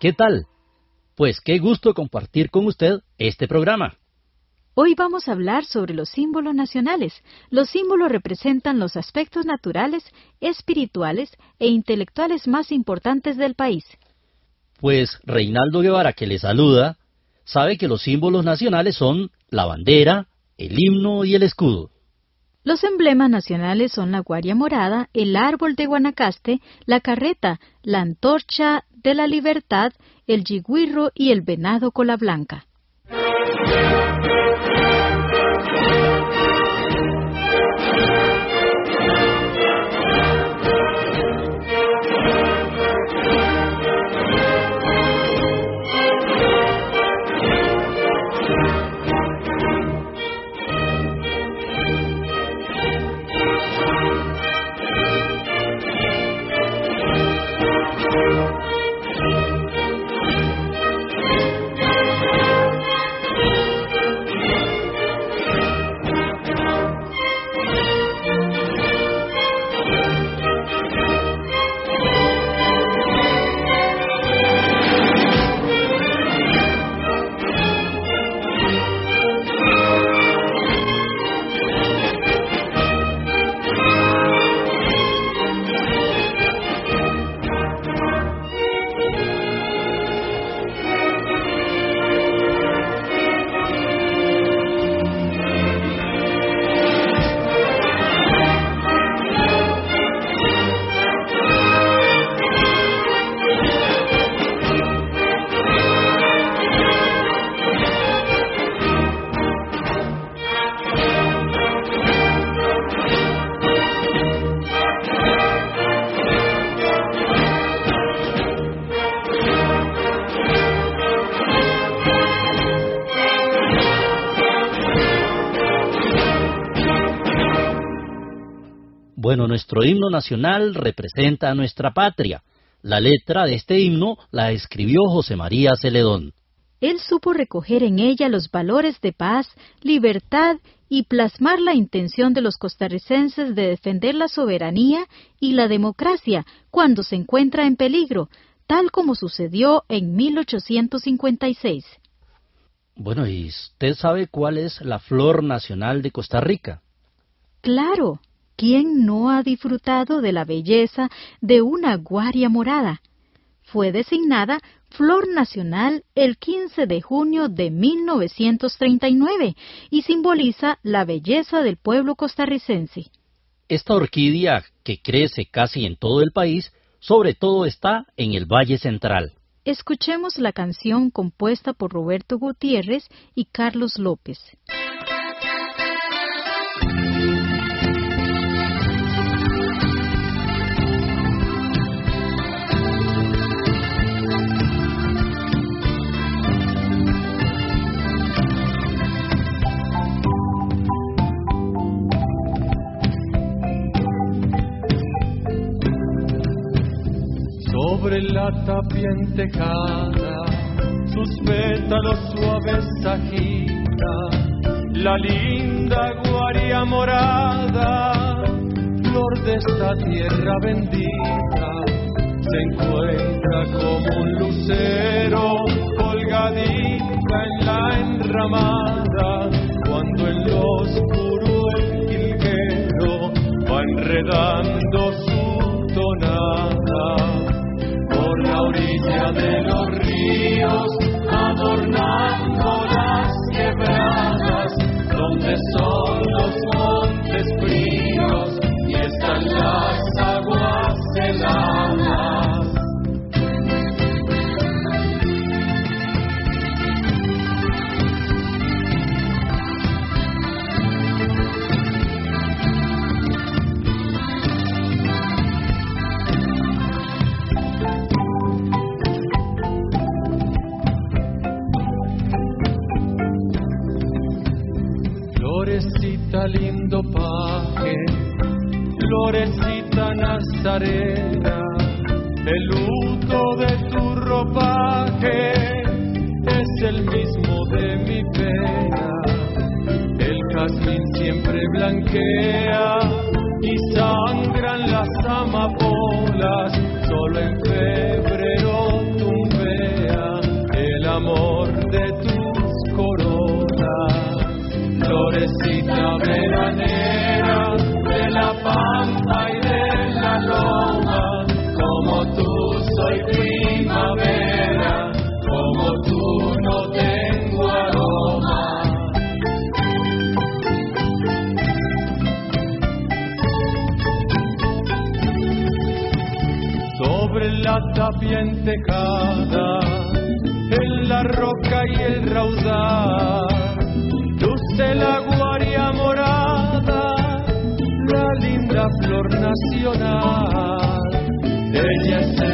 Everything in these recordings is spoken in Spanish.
¿Qué tal? Pues qué gusto compartir con usted este programa. Hoy vamos a hablar sobre los símbolos nacionales. Los símbolos representan los aspectos naturales, espirituales e intelectuales más importantes del país. Pues Reinaldo Guevara, que le saluda, sabe que los símbolos nacionales son la bandera, el himno y el escudo. Los emblemas nacionales son la guaria morada, el árbol de Guanacaste, la carreta, la antorcha de la libertad, el yigüirro y el venado cola blanca. Bueno, nuestro himno nacional representa a nuestra patria. La letra de este himno la escribió José María Celedón. Él supo recoger en ella los valores de paz, libertad y plasmar la intención de los costarricenses de defender la soberanía y la democracia cuando se encuentra en peligro, tal como sucedió en 1856. Bueno, ¿y usted sabe cuál es la flor nacional de Costa Rica? Claro, ¿Quién no ha disfrutado de la belleza de una guaria morada? Fue designada Flor Nacional el 15 de junio de 1939 y simboliza la belleza del pueblo costarricense. Esta orquídea, que crece casi en todo el país, sobre todo está en el Valle Central. Escuchemos la canción compuesta por Roberto Gutiérrez y Carlos López. Sobre la tapia entejada, sus pétalos suaves agita, la linda guaria morada, flor de esta tierra bendita, se encuentra como un lucero colgadita en la enramada, florecita nazarena, el luto de tu ropaje es el mismo de mi pena. El jazmín siempre blanquea sobre la tapia entejada, en la roca y el raudal, luce la guaria morada, la linda flor nacional. Ella es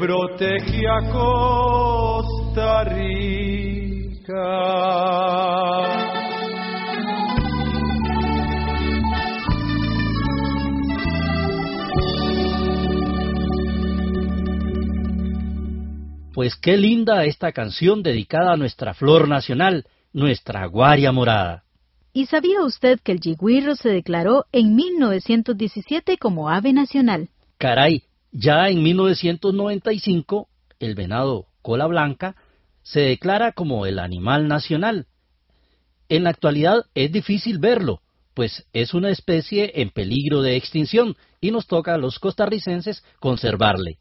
protege a Costa Rica. Pues qué linda esta canción dedicada a nuestra flor nacional, nuestra guaria morada. ¿Y sabía usted que el yigüirro se declaró en 1917 como ave nacional? Caray, ya en 1995 el venado cola blanca se declara como el animal nacional. En la actualidad es difícil verlo, pues es una especie en peligro de extinción y nos toca a los costarricenses conservarle.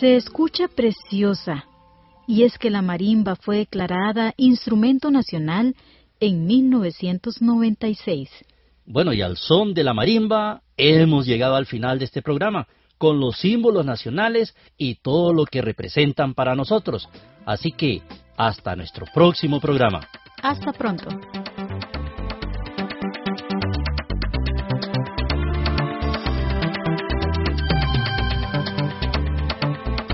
Se escucha preciosa, y es que la marimba fue declarada instrumento nacional en 1996. Bueno, y al son de la marimba hemos llegado al final de este programa, con los símbolos nacionales y todo lo que representan para nosotros. Así que, hasta nuestro próximo programa. Hasta pronto.